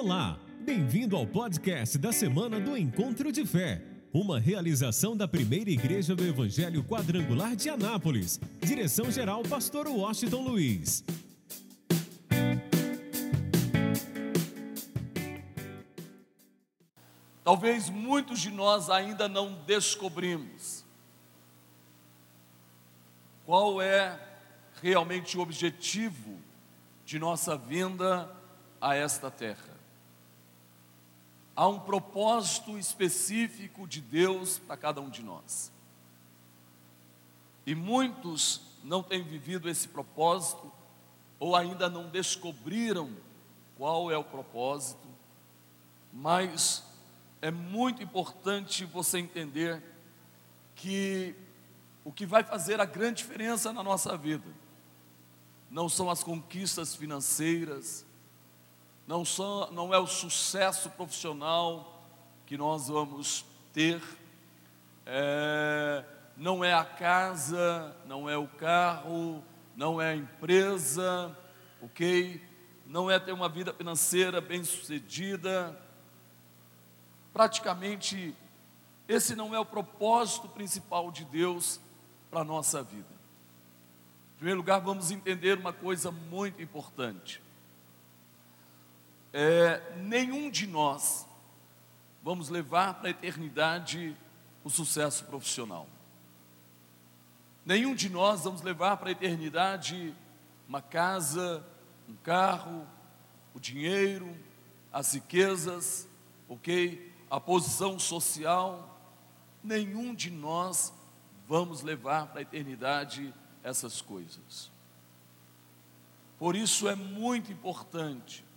Olá, bem-vindo ao podcast da semana do Encontro de Fé, uma realização da primeira igreja do Evangelho Quadrangular de Anápolis. Direção-geral, Pastor Washington Luiz. Talvez muitos de nós ainda não descobrimos qual é realmente o objetivo de nossa vinda a esta terra. Há um propósito específico de Deus para cada um de nós. E muitos não têm vivido esse propósito, ou ainda não descobriram qual é o propósito, mas é muito importante você entender que o que vai fazer a grande diferença na nossa vida não são as conquistas financeiras, não, não é o sucesso profissional que nós vamos ter, é, não é a casa, não é o carro, não é a empresa, ok? Não é ter uma vida financeira bem sucedida. Praticamente, esse não é o propósito principal de Deus para a nossa vida. Em primeiro lugar, vamos entender uma coisa muito importante é, nenhum de nós vamos levar para a eternidade o sucesso profissional. Nenhum de nós vamos levar para a eternidade uma casa, um carro, o dinheiro, as riquezas, ok? A posição social. Nenhum de nós vamos levar para a eternidade essas coisas. Por isso é muito importante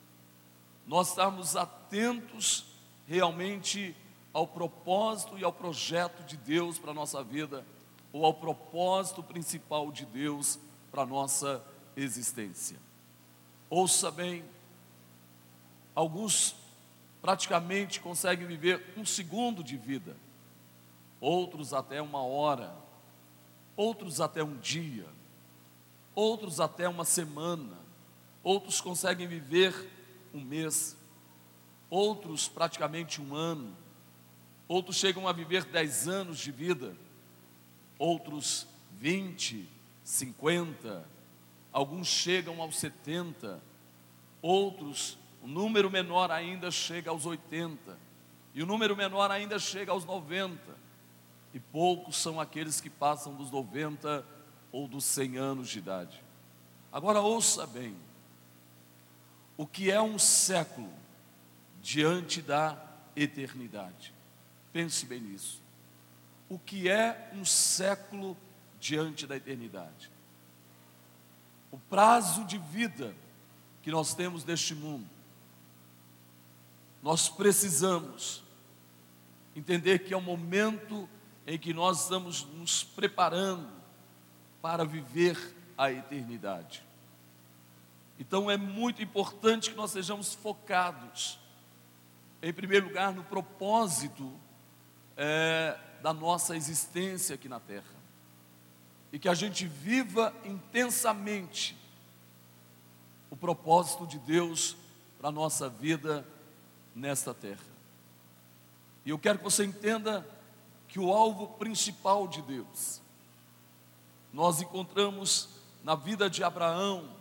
nós estarmos atentos realmente ao propósito e ao projeto de Deus para a nossa vida, ou ao propósito principal de Deus para a nossa existência. Ouça bem, alguns praticamente conseguem viver um segundo de vida, outros até uma hora, outros até um dia, outros até uma semana, outros conseguem viver um mês, outros praticamente um ano, outros chegam a viver dez anos de vida, outros vinte, cinquenta, alguns chegam aos setenta, outros, o um número menor ainda chega aos oitenta, e o número menor ainda chega aos noventa, e poucos são aqueles que passam dos noventa ou dos cem anos de idade. Agora ouça bem, o que é um século diante da eternidade. Pense bem nisso. O que é um século diante da eternidade? O prazo de vida que nós temos neste mundo. Nós precisamos entender que é o momento em que nós estamos nos preparando para viver a eternidade. Então é muito importante que nós sejamos focados, em primeiro lugar, no propósito é, da nossa existência aqui na terra, e que a gente viva intensamente o propósito de Deus para a nossa vida nesta terra. E eu quero que você entenda que o alvo principal de Deus, nós encontramos na vida de Abraão,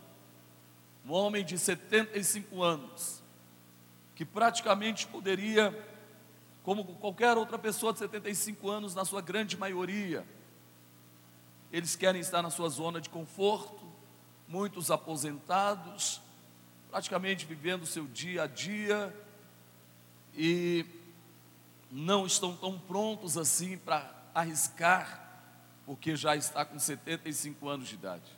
um homem de 75 anos, que praticamente poderia, como qualquer outra pessoa de 75 anos, na sua grande maioria, eles querem estar na sua zona de conforto, muitos aposentados, praticamente vivendo o seu dia a dia e não estão tão prontos assim para arriscar, porque já está com 75 anos de idade.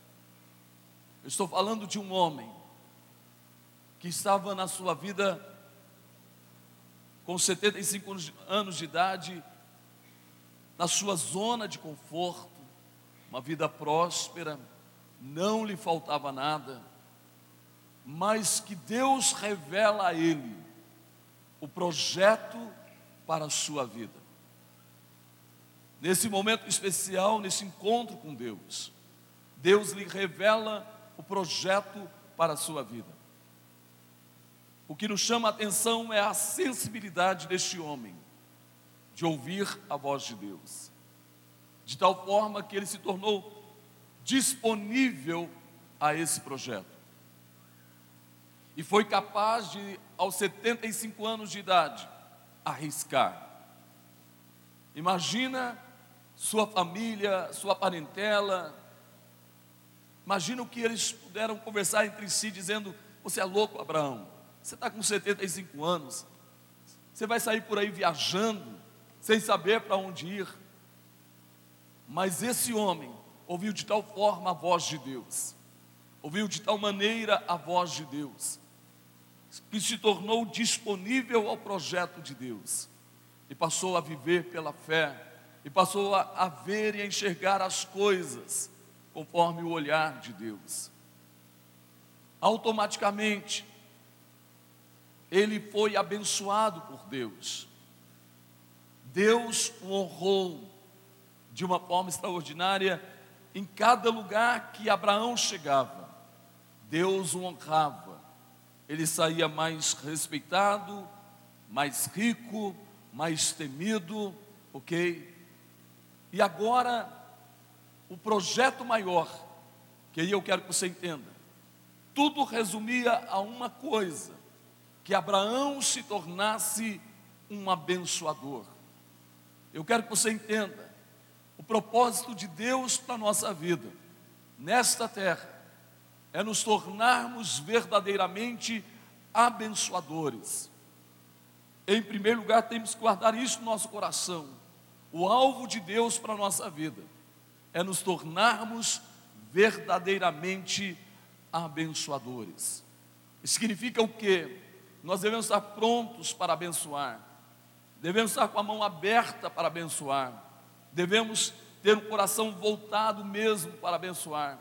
Eu estou falando de um homem que estava na sua vida com 75 anos de idade, na sua zona de conforto, uma vida próspera, não lhe faltava nada, mas que Deus revela a ele o projeto para a sua vida. Nesse momento especial, nesse encontro com Deus, Deus lhe revela o projeto para a sua vida. O que nos chama a atenção é a sensibilidade deste homem de ouvir a voz de Deus, de tal forma que ele se tornou disponível a esse projeto. E foi capaz de, aos 75 anos de idade, arriscar. Imagina sua família, sua parentela. Imagina o que eles puderam conversar entre si, dizendo: Você é louco, Abraão. Você está com 75 anos. Você vai sair por aí viajando, sem saber para onde ir. Mas esse homem ouviu de tal forma a voz de Deus, ouviu de tal maneira a voz de Deus, que se tornou disponível ao projeto de Deus e passou a viver pela fé, e passou a, a ver e a enxergar as coisas conforme o olhar de Deus. Automaticamente, ele foi abençoado por Deus. Deus o honrou de uma forma extraordinária em cada lugar que Abraão chegava. Deus o honrava. Ele saía mais respeitado, mais rico, mais temido, ok? E agora, o projeto maior, que aí eu quero que você entenda, tudo resumia a uma coisa: que Abraão se tornasse um abençoador. Eu quero que você entenda, o propósito de Deus para a nossa vida, nesta terra, é nos tornarmos verdadeiramente abençoadores. Em primeiro lugar, temos que guardar isso no nosso coração. O alvo de Deus para a nossa vida é nos tornarmos verdadeiramente abençoadores. Significa o quê? Nós devemos estar prontos para abençoar, devemos estar com a mão aberta para abençoar, devemos ter um coração voltado mesmo para abençoar,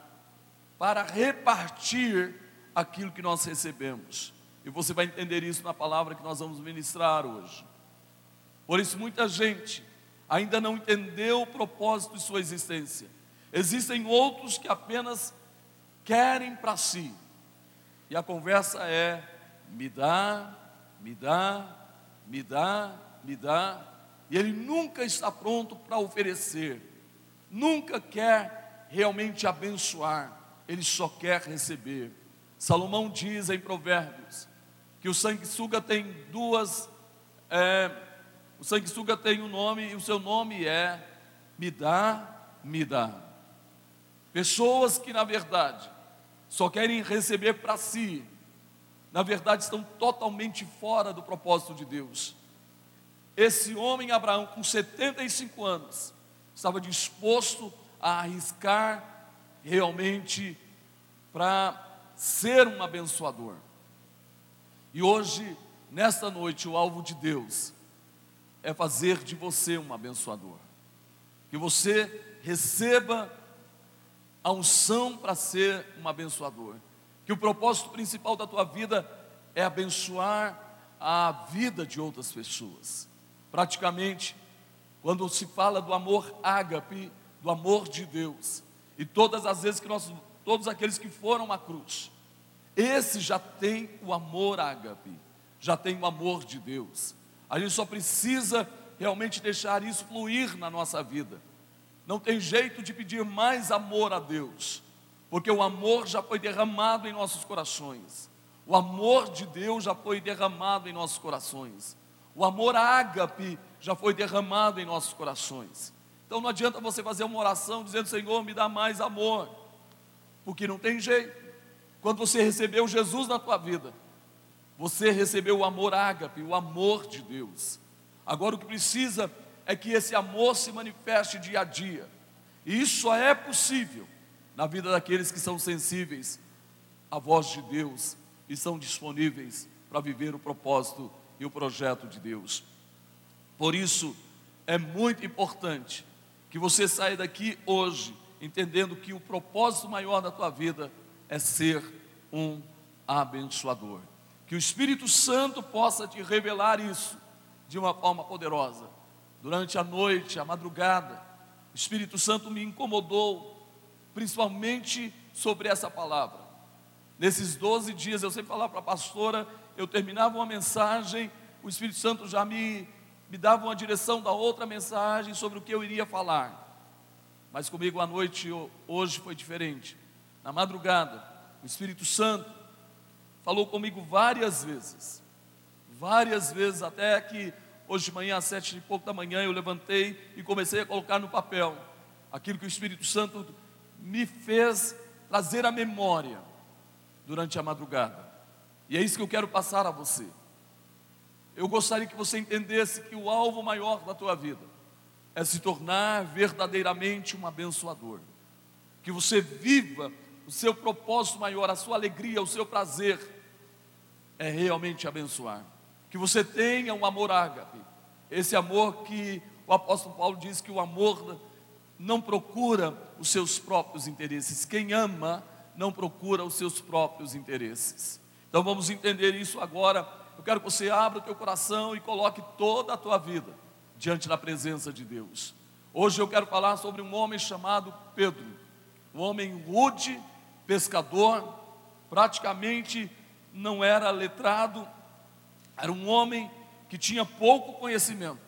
para repartir aquilo que nós recebemos. E você vai entender isso na palavra que nós vamos ministrar hoje. Por isso, muita gente ainda não entendeu o propósito de sua existência. Existem outros que apenas querem para si. E a conversa é: me dá, me dá, me dá, me dá. E ele nunca está pronto para oferecer, nunca quer realmente abençoar, ele só quer receber. Salomão diz em Provérbios: que o sanguessuga tem duas. É, o sanguessuga tem um nome e o seu nome é me dá, me dá. Pessoas que na verdade só querem receber para si, na verdade estão totalmente fora do propósito de Deus. Esse homem Abraão, com 75 anos, estava disposto a arriscar realmente para ser um abençoador. E hoje, nesta noite, o alvo de Deus é fazer de você um abençoador. Que você receba a unção para ser um abençoador. Que o propósito principal da tua vida é abençoar a vida de outras pessoas. Praticamente, quando se fala do amor ágape, do amor de Deus, e todas as vezes que nós, todos aqueles que foram à cruz, esse já tem o amor ágape, já tem o amor de Deus. A gente só precisa realmente deixar isso fluir na nossa vida. Não tem jeito de pedir mais amor a Deus, porque o amor já foi derramado em nossos corações. O amor de Deus já foi derramado em nossos corações. O amor ágape já foi derramado em nossos corações. Então não adianta você fazer uma oração dizendo: Senhor, me dá mais amor, porque não tem jeito. Quando você recebeu Jesus na tua vida, você recebeu o amor ágape, o amor de Deus. Agora o que precisa é que esse amor se manifeste dia a dia. E isso só é possível na vida daqueles que são sensíveis à voz de Deus e são disponíveis para viver o propósito e o projeto de Deus. Por isso, é muito importante que você saia daqui hoje entendendo que o propósito maior da tua vida é ser um abençoador. Que o Espírito Santo possa te revelar isso de uma forma poderosa. Durante a noite, a madrugada, o Espírito Santo me incomodou, principalmente sobre essa palavra. Nesses 12 dias, eu sempre falava para a pastora, eu terminava uma mensagem, o Espírito Santo já me, me dava uma direção da outra mensagem sobre o que eu iria falar. Mas comigo à noite, hoje foi diferente. Na madrugada, o Espírito Santo falou comigo várias vezes, várias vezes, até que hoje de manhã, às sete e pouco da manhã, eu levantei e comecei a colocar no papel aquilo que o Espírito Santo me fez trazer à memória durante a madrugada. E é isso que eu quero passar a você. Eu gostaria que você entendesse que o alvo maior da tua vida é se tornar verdadeiramente um abençoador. Que você viva o seu propósito maior, a sua alegria, o seu prazer é realmente abençoar. Que você tenha um amor ágape, esse amor que o apóstolo Paulo diz que o amor não procura os seus próprios interesses. Quem ama não procura os seus próprios interesses. Então vamos entender isso agora. Eu quero que você abra o teu coração e coloque toda a tua vida diante da presença de Deus. Hoje eu quero falar sobre um homem chamado Pedro, um homem rude, pescador, praticamente não era letrado, era um homem que tinha pouco conhecimento,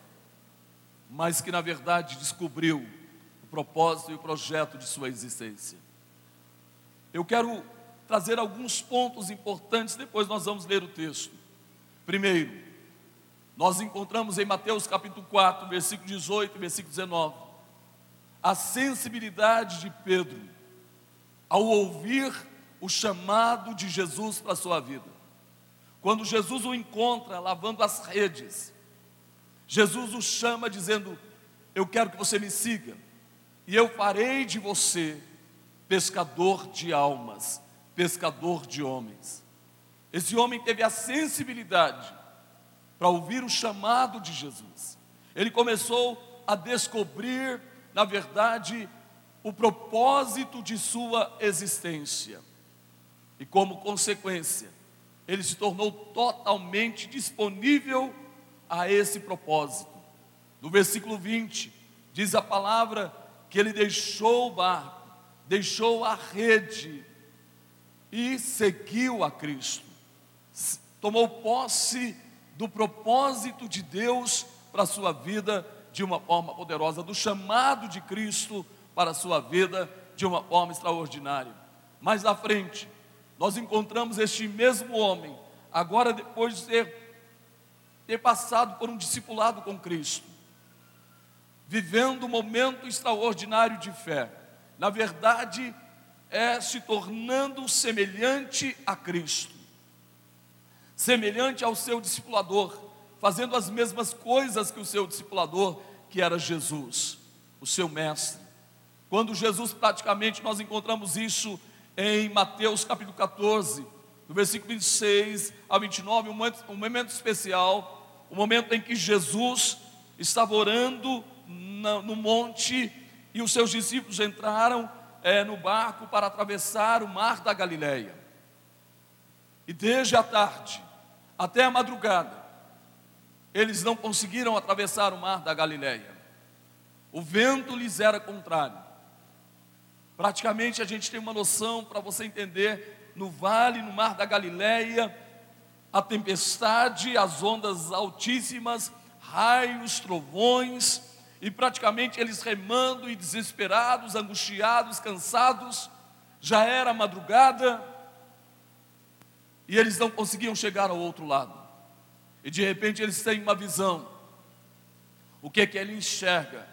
mas que na verdade descobriu propósito e o projeto de sua existência. Eu quero trazer alguns pontos importantes, depois nós vamos ler o texto. Primeiro, nós encontramos em Mateus capítulo 4, versículo 18 e versículo 19, a sensibilidade de Pedro ao ouvir o chamado de Jesus para a sua vida. Quando Jesus o encontra lavando as redes, Jesus o chama dizendo: Eu quero que você me siga, e eu farei de você pescador de almas, pescador de homens. Esse homem teve a sensibilidade para ouvir o chamado de Jesus. Ele começou a descobrir, na verdade, o propósito de sua existência. E como consequência, ele se tornou totalmente disponível a esse propósito. No versículo 20, diz a palavra que ele deixou o barco, deixou a rede e seguiu a Cristo. Tomou posse do propósito de Deus para a sua vida de uma forma poderosa, do chamado de Cristo para a sua vida de uma forma extraordinária. Mais à frente, nós encontramos este mesmo homem, agora depois de ter, ter passado por um discipulado com Cristo, vivendo um momento extraordinário de fé. Na verdade, é se tornando semelhante a Cristo, semelhante ao seu discipulador, fazendo as mesmas coisas que o seu discipulador, que era Jesus, o seu mestre. Quando Jesus, praticamente, nós encontramos isso em Mateus capítulo 14, do versículo 26 a 29, um momento, um momento especial, o um momento em que Jesus estava orando no monte e os seus discípulos entraram é, no barco para atravessar o mar da Galileia. E desde a tarde até a madrugada, eles não conseguiram atravessar o mar da Galileia. O vento lhes era contrário. Praticamente a gente tem uma noção para você entender, no vale, no mar da Galileia, a tempestade, as ondas altíssimas, raios, trovões, e praticamente eles remando e desesperados, angustiados, cansados, já era madrugada, e eles não conseguiam chegar ao outro lado. E de repente eles têm uma visão. O que é que ele enxerga?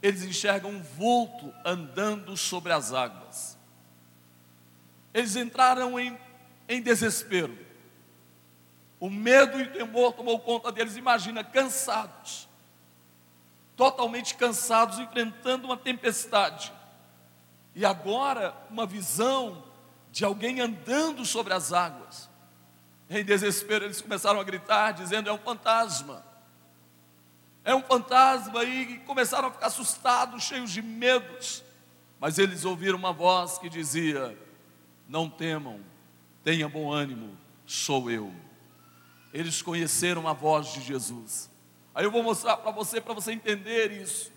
Eles enxergam um vulto andando sobre as águas. Eles entraram em, em desespero. O medo e o temor tomou conta deles. Imagina, cansados totalmente cansados, enfrentando uma tempestade. E agora, uma visão de alguém andando sobre as águas. Em desespero, eles começaram a gritar, dizendo: É um fantasma. É um fantasma, e começaram a ficar assustados, cheios de medos. Mas eles ouviram uma voz que dizia: Não temam, tenha bom ânimo, sou eu. Eles conheceram a voz de Jesus. Aí eu vou mostrar para você, para você entender isso.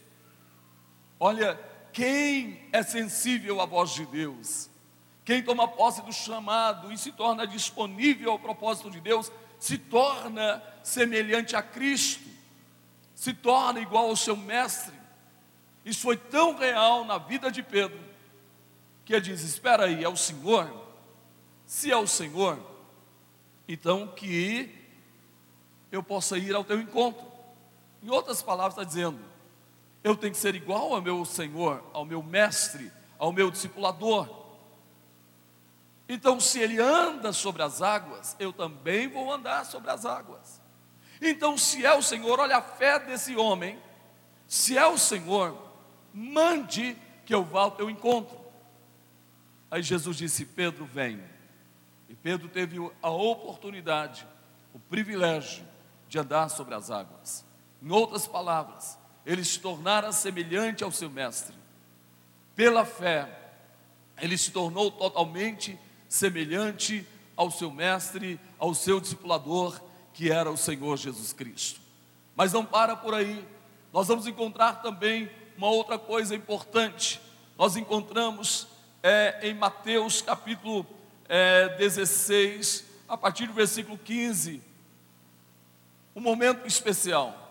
Olha, quem é sensível à voz de Deus, Quem toma posse do chamado e se torna disponível ao propósito de Deus, se torna semelhante a Cristo, se torna igual ao seu mestre. Isso foi tão real na vida de Pedro, que ele diz: Espera aí, é o Senhor? Se é o Senhor, então que eu possa ir ao teu encontro. Em outras palavras, está dizendo: eu tenho que ser igual ao meu Senhor, ao meu mestre, ao meu discipulador. Então, se ele anda sobre as águas, eu também vou andar sobre as águas. Então, se é o Senhor, olha a fé desse homem. Se é o Senhor, mande que eu vá ao teu encontro. Aí Jesus disse: Pedro, vem. E Pedro teve a oportunidade, o privilégio de andar sobre as águas. Em outras palavras, ele se tornara semelhante ao seu mestre. Pela fé, ele se tornou totalmente semelhante ao seu mestre, ao seu discipulador, que era o Senhor Jesus Cristo. Mas não para por aí, nós vamos encontrar também uma outra coisa importante. Nós encontramos é, em Mateus capítulo é, 16, a partir do versículo 15, um momento especial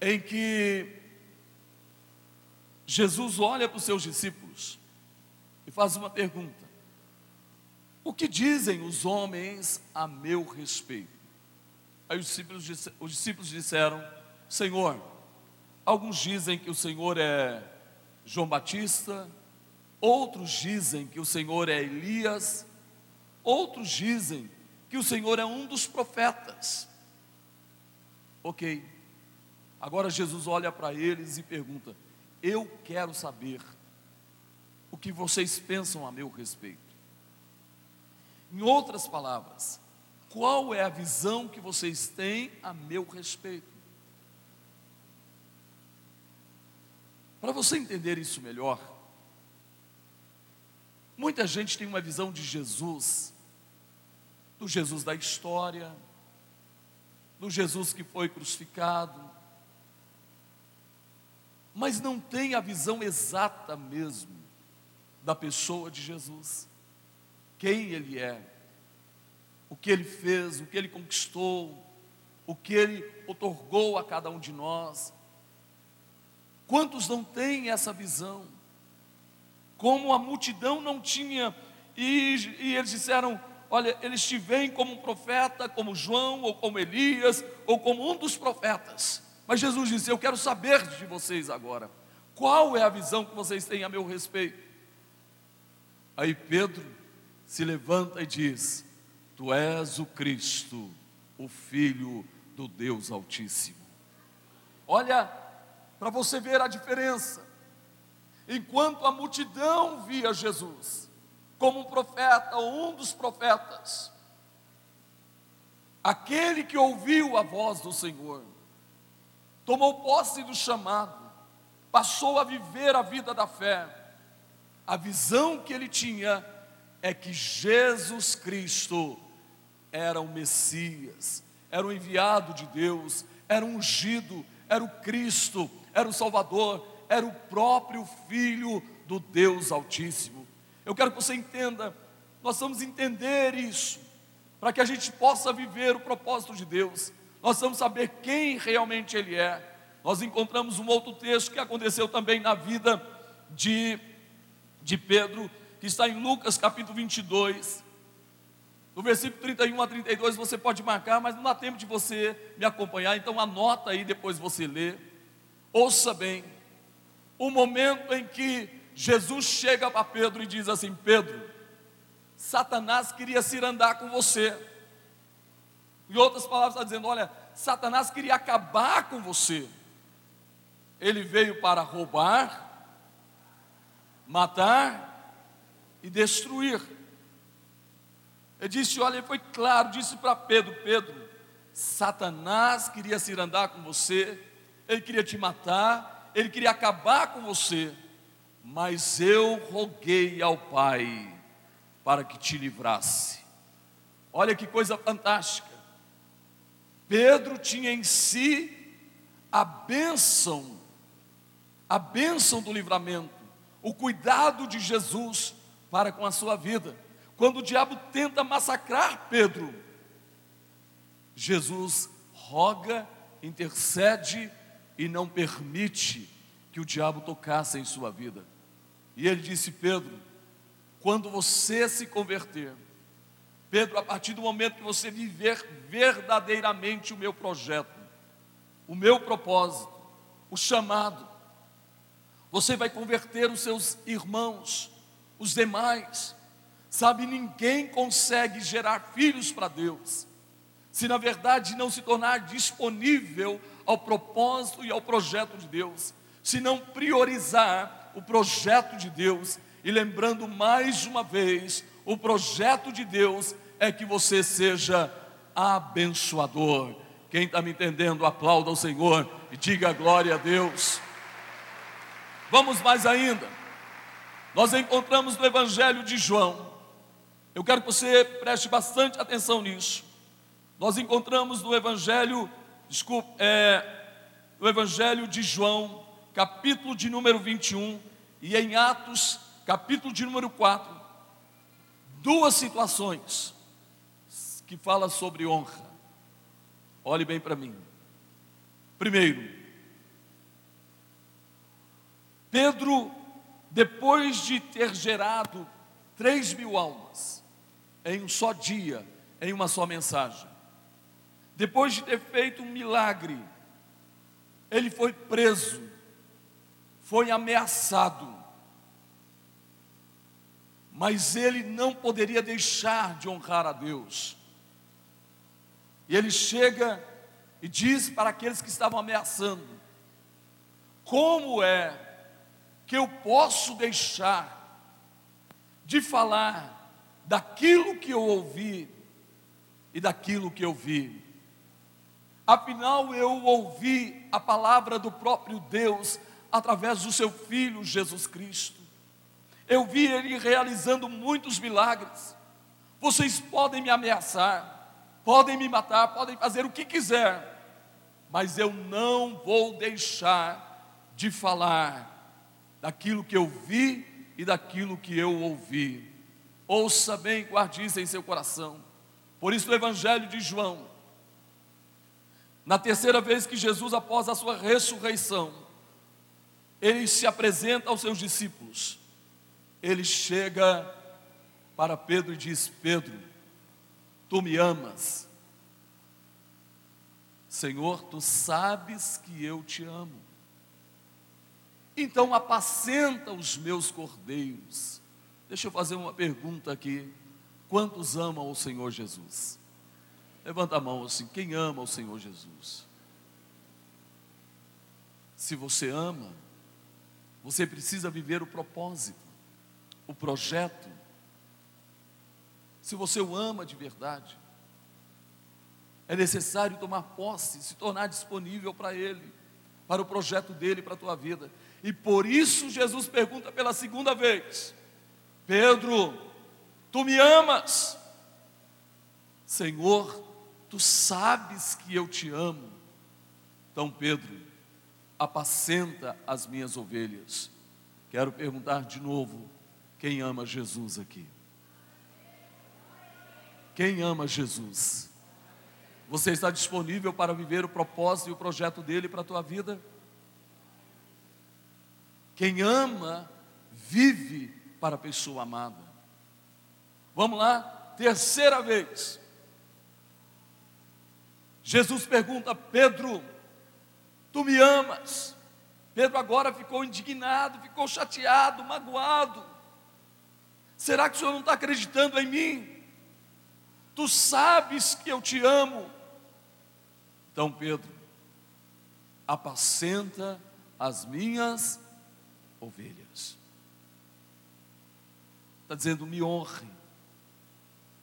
em que Jesus olha para os seus discípulos e faz uma pergunta: O que dizem os homens a meu respeito? Aí os discípulos, os discípulos disseram: Senhor, alguns dizem que o Senhor é João Batista, outros dizem que o Senhor é Elias, outros dizem que o Senhor é um dos profetas. Ok, agora Jesus olha para eles e pergunta: Eu quero saber o que vocês pensam a meu respeito. Em outras palavras, qual é a visão que vocês têm a meu respeito? Para você entender isso melhor, muita gente tem uma visão de Jesus, do Jesus da história, do Jesus que foi crucificado, mas não tem a visão exata mesmo da pessoa de Jesus, quem ele é o que ele fez, o que ele conquistou, o que ele otorgou a cada um de nós. Quantos não têm essa visão? Como a multidão não tinha, e, e eles disseram: Olha, eles te veem como um profeta, como João, ou como Elias, ou como um dos profetas. Mas Jesus disse: Eu quero saber de vocês agora, qual é a visão que vocês têm a meu respeito? Aí Pedro se levanta e diz: Tu és o Cristo, o Filho do Deus Altíssimo. Olha, para você ver a diferença. Enquanto a multidão via Jesus como um profeta ou um dos profetas, aquele que ouviu a voz do Senhor, tomou posse do chamado, passou a viver a vida da fé, a visão que ele tinha é que Jesus Cristo era o Messias, era o enviado de Deus, era o ungido, era o Cristo, era o Salvador, era o próprio Filho do Deus Altíssimo. Eu quero que você entenda, nós vamos entender isso, para que a gente possa viver o propósito de Deus, nós vamos saber quem realmente Ele é. Nós encontramos um outro texto que aconteceu também na vida de, de Pedro, que está em Lucas capítulo 22, no versículo 31 a 32 você pode marcar, mas não dá tempo de você me acompanhar, então anota aí, depois você lê. Ouça bem, o momento em que Jesus chega para Pedro e diz assim: Pedro, Satanás queria se andar com você. Em outras palavras, está dizendo: olha, Satanás queria acabar com você. Ele veio para roubar, matar e destruir. Ele disse: Olha, ele foi claro, disse para Pedro: Pedro, Satanás queria se andar com você, ele queria te matar, ele queria acabar com você, mas eu roguei ao Pai para que te livrasse. Olha que coisa fantástica. Pedro tinha em si a bênção, a bênção do livramento, o cuidado de Jesus para com a sua vida. Quando o diabo tenta massacrar Pedro, Jesus roga, intercede e não permite que o diabo tocasse em sua vida. E ele disse: Pedro, quando você se converter, Pedro, a partir do momento que você viver verdadeiramente o meu projeto, o meu propósito, o chamado, você vai converter os seus irmãos, os demais. Sabe, ninguém consegue gerar filhos para Deus, se na verdade não se tornar disponível ao propósito e ao projeto de Deus, se não priorizar o projeto de Deus, e lembrando mais uma vez, o projeto de Deus é que você seja abençoador. Quem está me entendendo, aplauda ao Senhor e diga glória a Deus. Vamos mais ainda. Nós encontramos no Evangelho de João. Eu quero que você preste bastante atenção nisso. Nós encontramos no Evangelho, desculpe, é, no Evangelho de João, capítulo de número 21, e em Atos, capítulo de número 4, duas situações que fala sobre honra. Olhe bem para mim. Primeiro, Pedro, depois de ter gerado três mil almas em um só dia, em uma só mensagem, depois de ter feito um milagre, ele foi preso, foi ameaçado, mas ele não poderia deixar de honrar a Deus. E ele chega e diz para aqueles que estavam ameaçando: Como é que eu posso deixar de falar daquilo que eu ouvi e daquilo que eu vi. Afinal, eu ouvi a palavra do próprio Deus através do seu Filho Jesus Cristo. Eu vi ele realizando muitos milagres. Vocês podem me ameaçar, podem me matar, podem fazer o que quiser, mas eu não vou deixar de falar daquilo que eu vi e daquilo que eu ouvi. Ouça bem, guarde isso em seu coração. Por isso, o Evangelho de João, na terceira vez que Jesus, após a sua ressurreição, ele se apresenta aos seus discípulos, ele chega para Pedro e diz: Pedro, tu me amas. Senhor, tu sabes que eu te amo. Então apacenta os meus cordeiros. Deixa eu fazer uma pergunta aqui. Quantos amam o Senhor Jesus? Levanta a mão assim, quem ama o Senhor Jesus? Se você ama, você precisa viver o propósito, o projeto. Se você o ama de verdade, é necessário tomar posse, se tornar disponível para Ele, para o projeto dele, para a tua vida. E por isso Jesus pergunta pela segunda vez: Pedro, tu me amas? Senhor, tu sabes que eu te amo. Então, Pedro, apacenta as minhas ovelhas. Quero perguntar de novo: quem ama Jesus aqui? Quem ama Jesus? Você está disponível para viver o propósito e o projeto dele para a tua vida? Quem ama, vive para a pessoa amada. Vamos lá, terceira vez. Jesus pergunta: Pedro, tu me amas? Pedro agora ficou indignado, ficou chateado, magoado. Será que o Senhor não está acreditando em mim? Tu sabes que eu te amo. Então, Pedro, apacenta as minhas ovelhas. Está dizendo: me honre,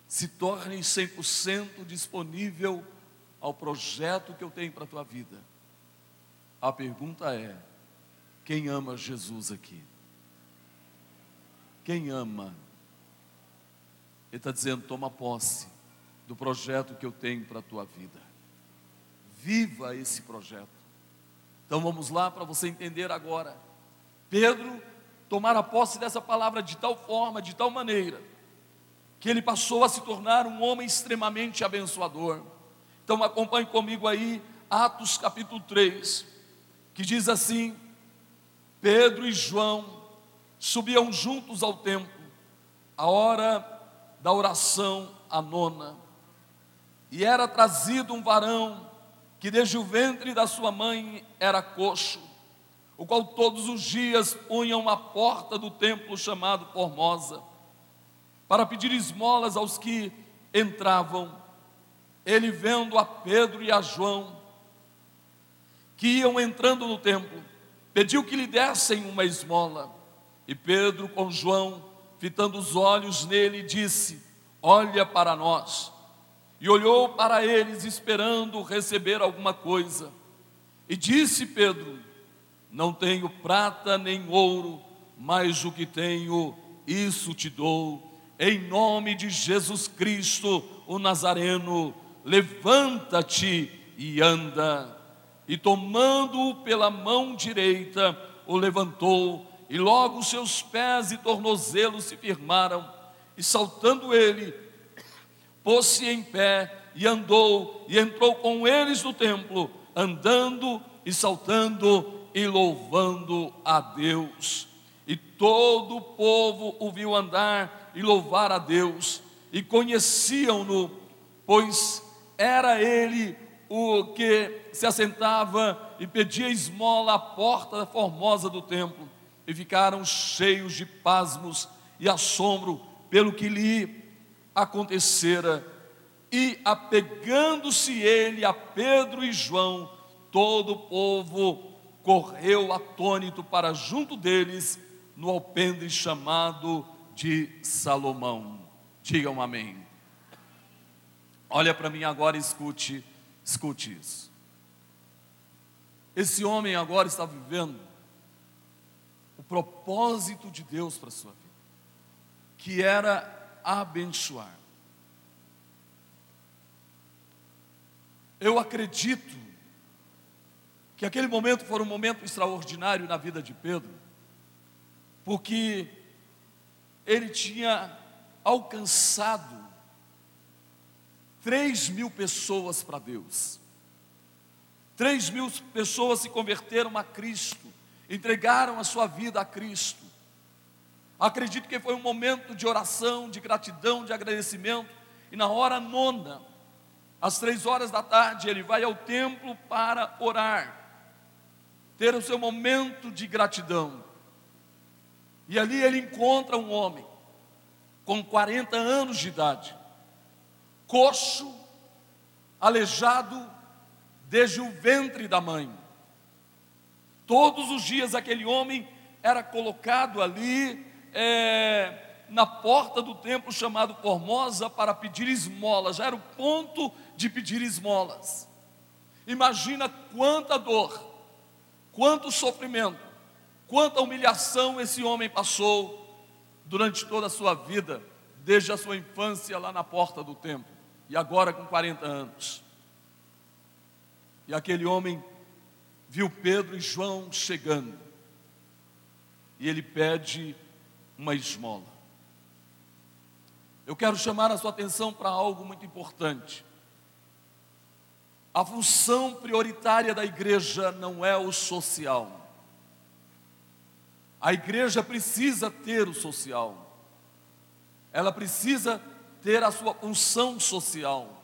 se torne 100% disponível ao projeto que eu tenho para a tua vida. A pergunta é: quem ama Jesus aqui? Quem ama? Ele está dizendo: toma posse do projeto que eu tenho para a tua vida. Viva esse projeto. Então vamos lá para você entender agora Pedro tomara posse dessa palavra de tal forma, de tal maneira, que ele passou a se tornar um homem extremamente abençoador. Então acompanhe comigo aí Atos capítulo 3, que diz assim: Pedro e João subiam juntos ao templo, a hora da oração, a nona, e era trazido um varão que desde o ventre da sua mãe era coxo, o qual todos os dias punham à porta do templo chamado Formosa, para pedir esmolas aos que entravam. Ele vendo a Pedro e a João, que iam entrando no templo, pediu que lhe dessem uma esmola. E Pedro, com João, fitando os olhos nele, disse: Olha para nós. E olhou para eles, esperando receber alguma coisa. E disse Pedro: Não tenho prata nem ouro, mas o que tenho, isso te dou. Em nome de Jesus Cristo, o Nazareno, levanta-te e anda. E tomando-o pela mão direita, o levantou, e logo seus pés e tornozelos se firmaram, e saltando ele, pôs-se em pé e andou, e entrou com eles no templo, andando e saltando e louvando a Deus. E todo o povo o viu andar e louvar a Deus, e conheciam-no, pois era ele o que se assentava e pedia esmola à porta formosa do templo, e ficaram cheios de pasmos e assombro pelo que lhe acontecera, e apegando-se ele a Pedro e João, todo o povo correu atônito para junto deles, no alpendre chamado de Salomão. Digam amém. Olha para mim agora e escute, escute isso. Esse homem agora está vivendo propósito de Deus para a sua vida, que era abençoar. Eu acredito que aquele momento foi um momento extraordinário na vida de Pedro, porque ele tinha alcançado três mil pessoas para Deus. Três mil pessoas se converteram a Cristo, entregaram a sua vida a Cristo. Acredito que foi um momento de oração, de gratidão, de agradecimento. E na hora nona, às três horas da tarde, ele vai ao templo para orar, ter o seu momento de gratidão. E ali ele encontra um homem com 40 anos de idade, coxo, aleijado desde o ventre da mãe. Todos os dias aquele homem era colocado ali é, na porta do templo chamado Formosa para pedir esmolas, já era o ponto de pedir esmolas. Imagina quanta dor, quanto sofrimento, quanta humilhação esse homem passou durante toda a sua vida, desde a sua infância lá na porta do templo, e agora com 40 anos. E aquele homem viu Pedro e João chegando, e ele pede uma esmola. Eu quero chamar a sua atenção para algo muito importante. A função prioritária da igreja não é o social. A igreja precisa ter o social. Ela precisa ter a sua função social,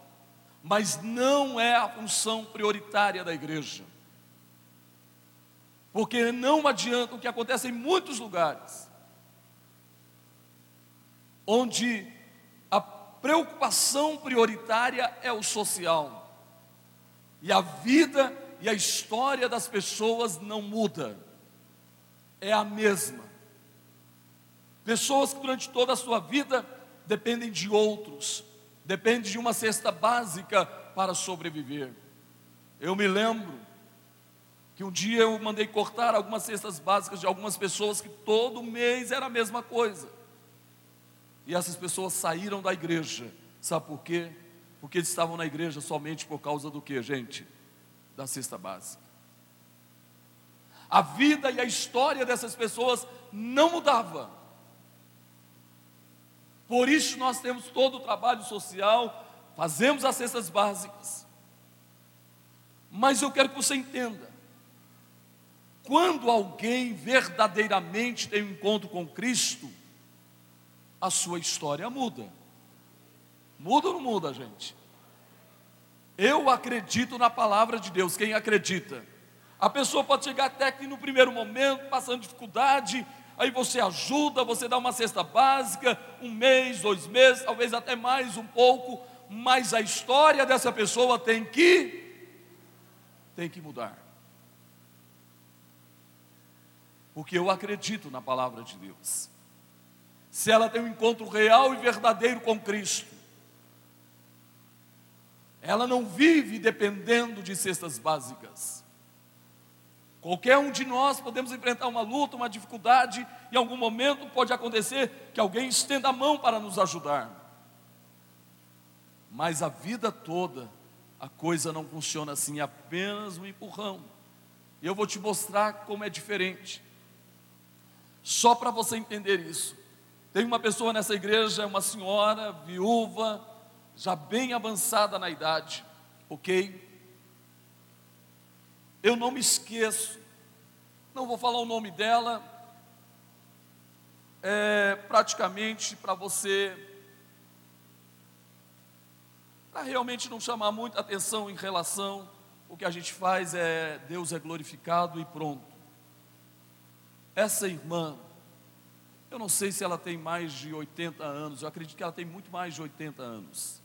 mas não é a função prioritária da igreja. Porque não adianta o que acontece em muitos lugares onde a preocupação prioritária é o social, e a vida e a história das pessoas não muda, é a mesma. Pessoas que durante toda a sua vida dependem de outros, dependem de uma cesta básica para sobreviver. Eu me lembro que um dia eu mandei cortar algumas cestas básicas de algumas pessoas que todo mês era a mesma coisa. E essas pessoas saíram da igreja. Sabe por quê? Porque eles estavam na igreja somente por causa do que, gente? Da cesta básica. A vida e a história dessas pessoas não mudava. Por isso nós temos todo o trabalho social, fazemos as cestas básicas. Mas eu quero que você entenda: quando alguém verdadeiramente tem um encontro com Cristo, a sua história muda. Muda ou não muda, gente? Eu acredito na palavra de Deus. Quem acredita? A pessoa pode chegar até que no primeiro momento, passando dificuldade, aí você ajuda, você dá uma cesta básica, um mês, dois meses, talvez até mais um pouco, mas a história dessa pessoa tem que tem que mudar. Porque eu acredito na palavra de Deus. Se ela tem um encontro real e verdadeiro com Cristo, ela não vive dependendo de cestas básicas. Qualquer um de nós podemos enfrentar uma luta, uma dificuldade, e em algum momento pode acontecer que alguém estenda a mão para nos ajudar. Mas a vida toda, a coisa não funciona assim, é apenas um empurrão. E eu vou te mostrar como é diferente. Só para você entender isso. Tem uma pessoa nessa igreja, uma senhora, viúva, já bem avançada na idade, ok? Eu não me esqueço, não vou falar o nome dela, é praticamente para você, para realmente não chamar muita atenção em relação, o que a gente faz é Deus é glorificado e pronto. Essa irmã, eu não sei se ela tem mais de 80 anos, eu acredito que ela tem muito mais de 80 anos.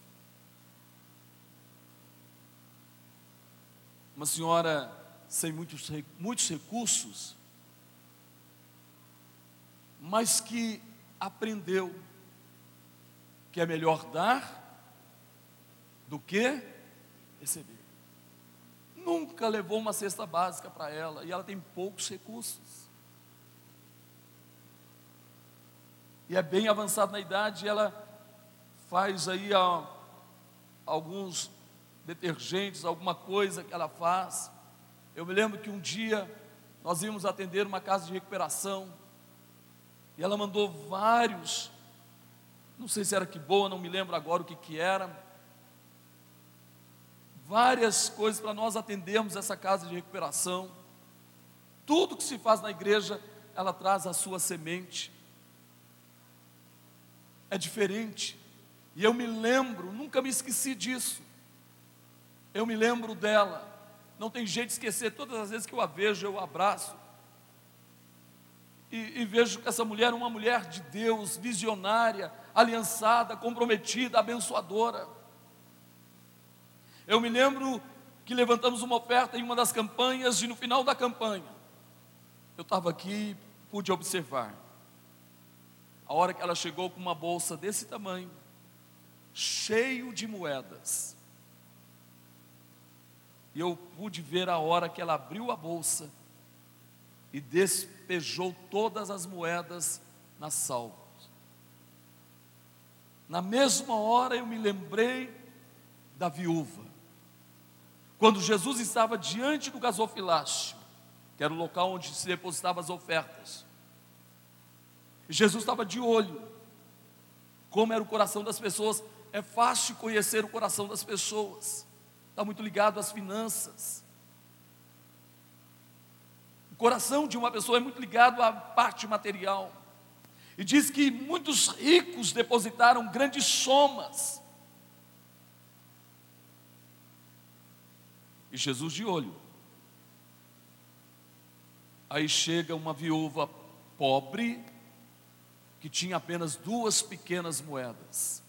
Uma senhora sem muitos, muitos recursos, mas que aprendeu que é melhor dar do que receber. Nunca levou uma cesta básica para ela e ela tem poucos recursos. E é bem avançada na idade, ela faz aí ó, alguns detergentes, alguma coisa que ela faz. Eu me lembro que um dia nós íamos atender uma casa de recuperação e ela mandou vários, não sei se era que boa, não me lembro agora o que que era, várias coisas para nós atendermos essa casa de recuperação. Tudo que se faz na igreja, ela traz a sua semente. É diferente. E eu me lembro, nunca me esqueci disso. Eu me lembro dela não tem jeito de esquecer, todas as vezes que eu a vejo, eu a abraço. E, e vejo que essa mulher é uma mulher de Deus, visionária, aliançada, comprometida, abençoadora. Eu me lembro que levantamos uma oferta em uma das campanhas, e no final da campanha, eu estava aqui e pude observar. A hora que ela chegou com uma bolsa desse tamanho, cheio de moedas. E eu pude ver a hora que ela abriu a bolsa e despejou todas as moedas nas salvas. Na mesma hora eu me lembrei da viúva. Quando Jesus estava diante do gasofilácio, que era o local onde se depositavam as ofertas. Jesus estava de olho. Como era o coração das pessoas, é fácil conhecer o coração das pessoas está muito ligado às finanças. O coração de uma pessoa é muito ligado à parte material. E diz que muitos ricos depositaram grandes somas. E Jesus de olho. Aí chega uma viúva pobre, que tinha apenas duas pequenas moedas,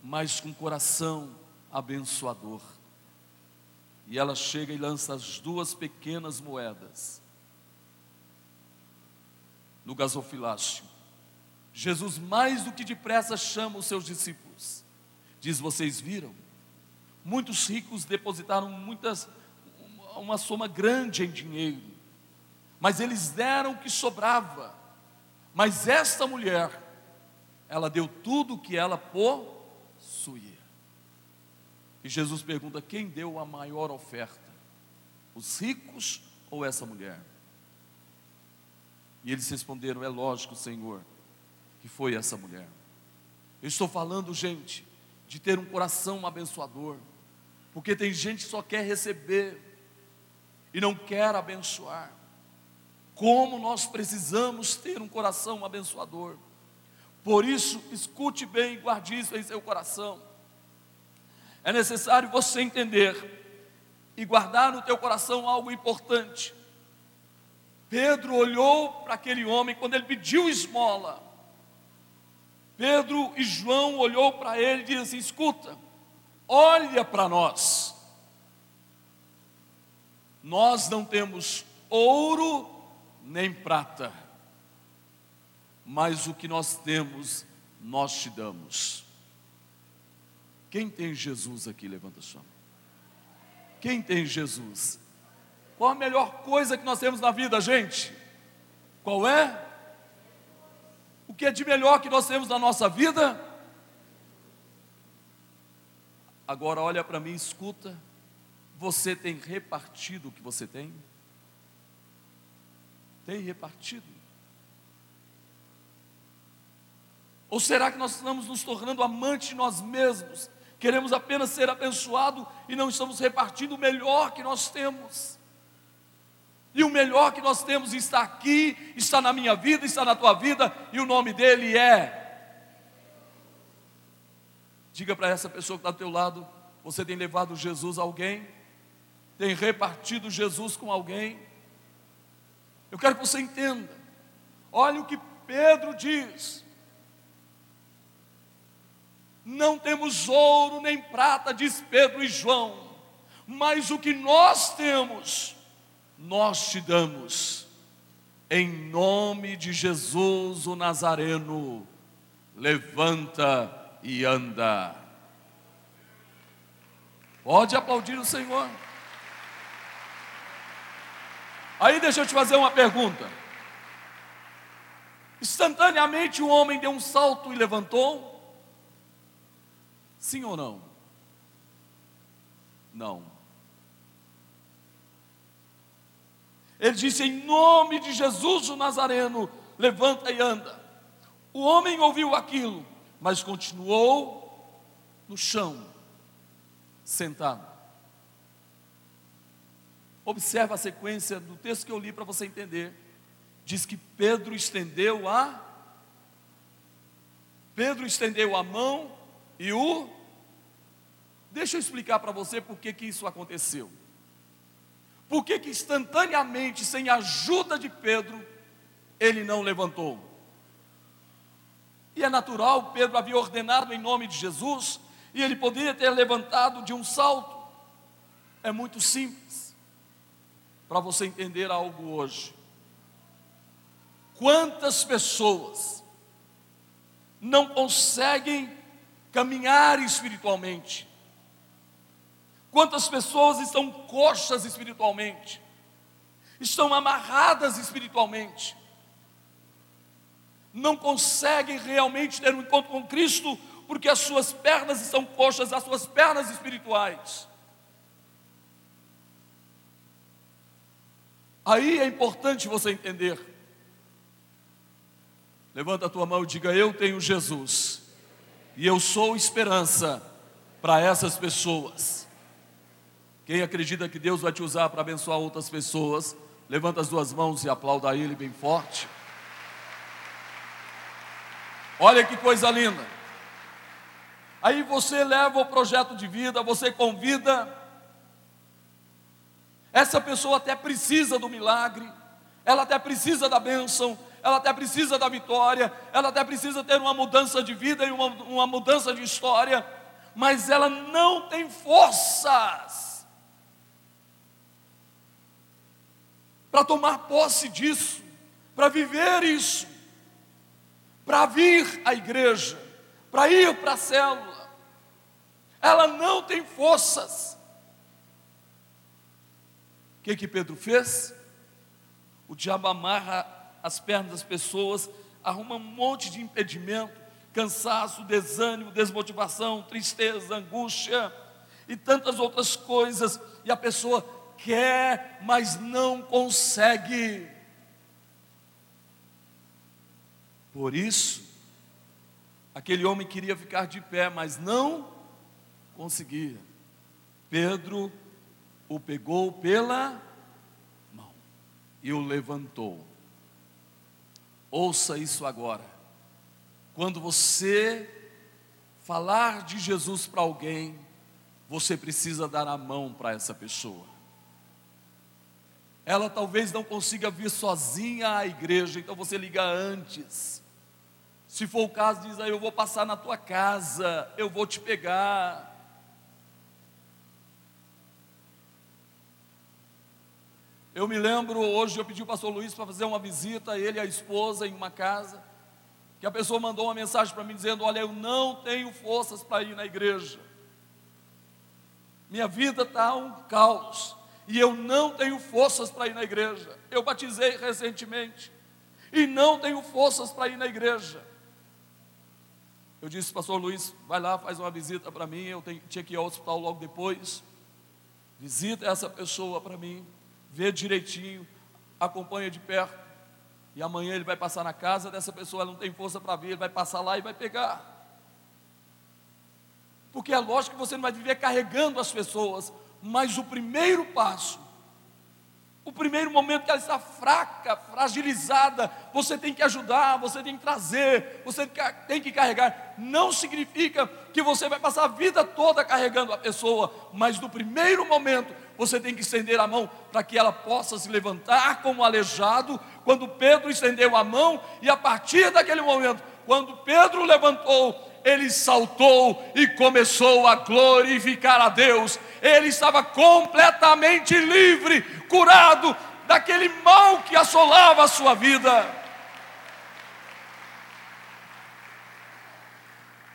mas com coração abençoador. E ela chega e lança as duas pequenas moedas no gasofilácio. Jesus, mais do que depressa, chama os seus discípulos. Diz: Vocês viram? Muitos ricos depositaram muitas, uma soma grande em dinheiro, mas eles deram o que sobrava. Mas esta mulher, ela deu tudo o que ela possuía. E Jesus pergunta: quem deu a maior oferta? Os ricos ou essa mulher? E eles responderam: É lógico, Senhor, que foi essa mulher. Eu estou falando, gente, de ter um coração abençoador, porque tem gente que só quer receber e não quer abençoar. Como nós precisamos ter um coração abençoador. Por isso, escute bem guarde isso em seu coração. É necessário você entender e guardar no teu coração algo importante. Pedro olhou para aquele homem quando ele pediu esmola. Pedro e João olhou para ele e disse assim: escuta, olha para nós. Nós não temos ouro nem prata, mas o que nós temos, nós te damos. Quem tem Jesus aqui? Levanta a sua mão. Quem tem Jesus? Qual a melhor coisa que nós temos na vida, gente? Qual é? O que é de melhor que nós temos na nossa vida? Agora olha para mim, escuta. Você tem repartido o que você tem? Tem repartido? Ou será que nós estamos nos tornando amantes de nós mesmos? Queremos apenas ser abençoados e não estamos repartindo o melhor que nós temos? E o melhor que nós temos está aqui, está na minha vida, está na tua vida, e o nome dele é. Diga para essa pessoa que está do teu lado: você tem levado Jesus a alguém? Tem repartido Jesus com alguém? Eu quero que você entenda. Olha o que Pedro diz. Não temos ouro nem prata, diz Pedro e João, mas o que nós temos, nós te damos, em nome de Jesus o Nazareno, levanta e anda. Pode aplaudir o Senhor. Aí deixa eu te fazer uma pergunta. Instantaneamente o homem deu um salto e levantou? Sim ou não? Não. Ele disse: Em nome de Jesus o Nazareno, levanta e anda. O homem ouviu aquilo, mas continuou no chão, sentado. Observa a sequência do texto que eu li para você entender. Diz que Pedro estendeu a Pedro estendeu a mão e o Deixa eu explicar para você por que, que isso aconteceu. Por que, que instantaneamente, sem a ajuda de Pedro, ele não levantou? E é natural, Pedro havia ordenado em nome de Jesus, e ele poderia ter levantado de um salto. É muito simples, para você entender algo hoje. Quantas pessoas não conseguem caminhar espiritualmente, Quantas pessoas estão coxas espiritualmente, estão amarradas espiritualmente, não conseguem realmente ter um encontro com Cristo, porque as suas pernas estão coxas, as suas pernas espirituais. Aí é importante você entender. Levanta a tua mão e diga: Eu tenho Jesus, e eu sou esperança para essas pessoas. Quem acredita que Deus vai te usar para abençoar outras pessoas, levanta as duas mãos e aplauda Ele bem forte. Olha que coisa linda. Aí você leva o projeto de vida, você convida. Essa pessoa até precisa do milagre, ela até precisa da bênção, ela até precisa da vitória, ela até precisa ter uma mudança de vida e uma, uma mudança de história, mas ela não tem forças para tomar posse disso, para viver isso, para vir à igreja, para ir para a célula. Ela não tem forças. Que que Pedro fez? O diabo amarra as pernas das pessoas, arruma um monte de impedimento, cansaço, desânimo, desmotivação, tristeza, angústia e tantas outras coisas, e a pessoa quer, mas não consegue. Por isso, aquele homem queria ficar de pé, mas não conseguia. Pedro o pegou pela mão e o levantou. Ouça isso agora. Quando você falar de Jesus para alguém, você precisa dar a mão para essa pessoa. Ela talvez não consiga vir sozinha à igreja, então você liga antes. Se for o caso, diz aí: Eu vou passar na tua casa, eu vou te pegar. Eu me lembro, hoje eu pedi o pastor Luiz para fazer uma visita, ele e a esposa, em uma casa, que a pessoa mandou uma mensagem para mim dizendo: Olha, eu não tenho forças para ir na igreja, minha vida está um caos, e eu não tenho forças para ir na igreja. Eu batizei recentemente, e não tenho forças para ir na igreja. Eu disse, pastor Luiz, vai lá, faz uma visita para mim. Eu tenho, tinha que ir ao hospital logo depois. Visita essa pessoa para mim vê direitinho, acompanha de perto. E amanhã ele vai passar na casa dessa pessoa, ela não tem força para vir, ele vai passar lá e vai pegar. Porque é lógico que você não vai viver carregando as pessoas, mas o primeiro passo o primeiro momento que ela está fraca, fragilizada, você tem que ajudar, você tem que trazer, você tem que carregar. Não significa que você vai passar a vida toda carregando a pessoa, mas no primeiro momento você tem que estender a mão para que ela possa se levantar como aleijado. Quando Pedro estendeu a mão, e a partir daquele momento, quando Pedro levantou, ele saltou e começou a glorificar a Deus. Ele estava completamente livre, curado daquele mal que assolava a sua vida.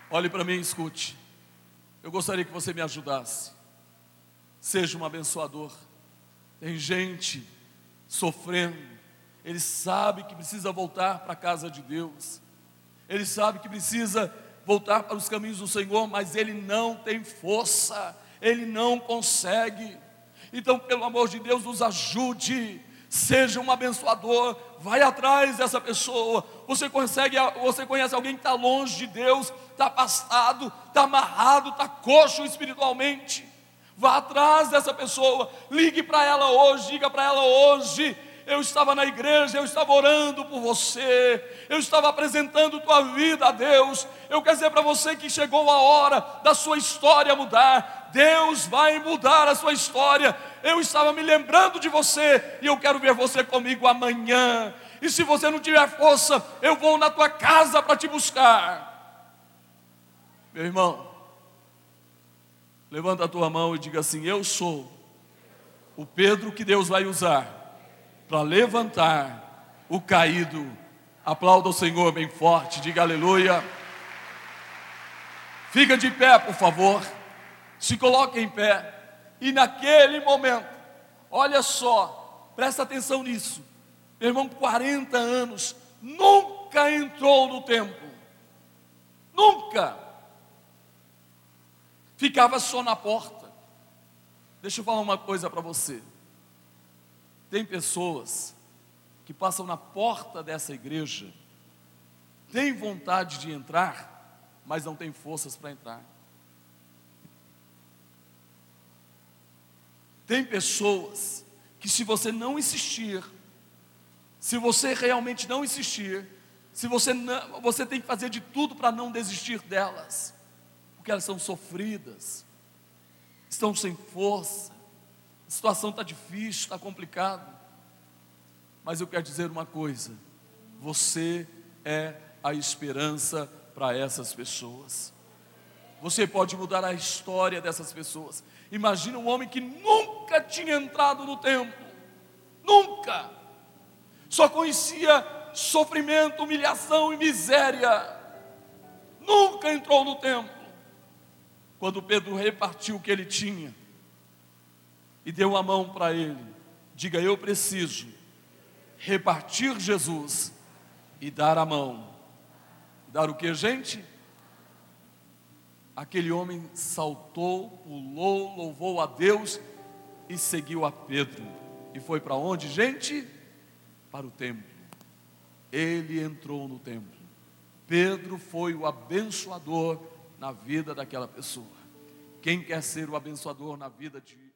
Olhe para mim e escute. Eu gostaria que você me ajudasse. Seja um abençoador. Tem gente sofrendo. Ele sabe que precisa voltar para a casa de Deus. Ele sabe que precisa voltar para os caminhos do Senhor, mas ele não tem força, ele não consegue. Então, pelo amor de Deus, nos ajude, seja um abençoador, vai atrás dessa pessoa. Você consegue, você conhece alguém que está longe de Deus, está afastado, está amarrado, está coxo espiritualmente. Vá atrás dessa pessoa, ligue para ela hoje, diga para ela hoje eu estava na igreja, eu estava orando por você, eu estava apresentando tua vida a Deus. Eu quero dizer para você que chegou a hora da sua história mudar. Deus vai mudar a sua história. Eu estava me lembrando de você e eu quero ver você comigo amanhã. E se você não tiver força, eu vou na tua casa para te buscar. Meu irmão, levanta a tua mão e diga assim: Eu sou o Pedro que Deus vai usar para levantar o caído. Aplauda o Senhor bem forte, diga aleluia. Fica de pé, por favor. Se coloque em pé. E naquele momento, olha só, presta atenção nisso. Meu irmão, 40 anos, nunca entrou no templo. Nunca. Ficava só na porta. Deixa eu falar uma coisa para você. Tem pessoas que passam na porta dessa igreja, têm vontade de entrar, mas não têm forças para entrar. Tem pessoas que, se você não insistir, se você realmente não insistir, se você não, você tem que fazer de tudo para não desistir delas, porque elas são sofridas, estão sem força, a situação está difícil, está complicado. Mas eu quero dizer uma coisa: você é a esperança para essas pessoas. Você pode mudar a história dessas pessoas. Imagina um homem que nunca tinha entrado no templo, nunca, só conhecia sofrimento, humilhação e miséria, nunca entrou no templo. Quando Pedro repartiu o que ele tinha, e deu a mão para ele. Diga: Eu preciso repartir Jesus e dar a mão. Dar o que, gente? Aquele homem saltou, pulou, louvou a Deus e seguiu a Pedro. E foi para onde, gente? Para o templo. Ele entrou no templo. Pedro foi o abençoador na vida daquela pessoa. Quem quer ser o abençoador na vida de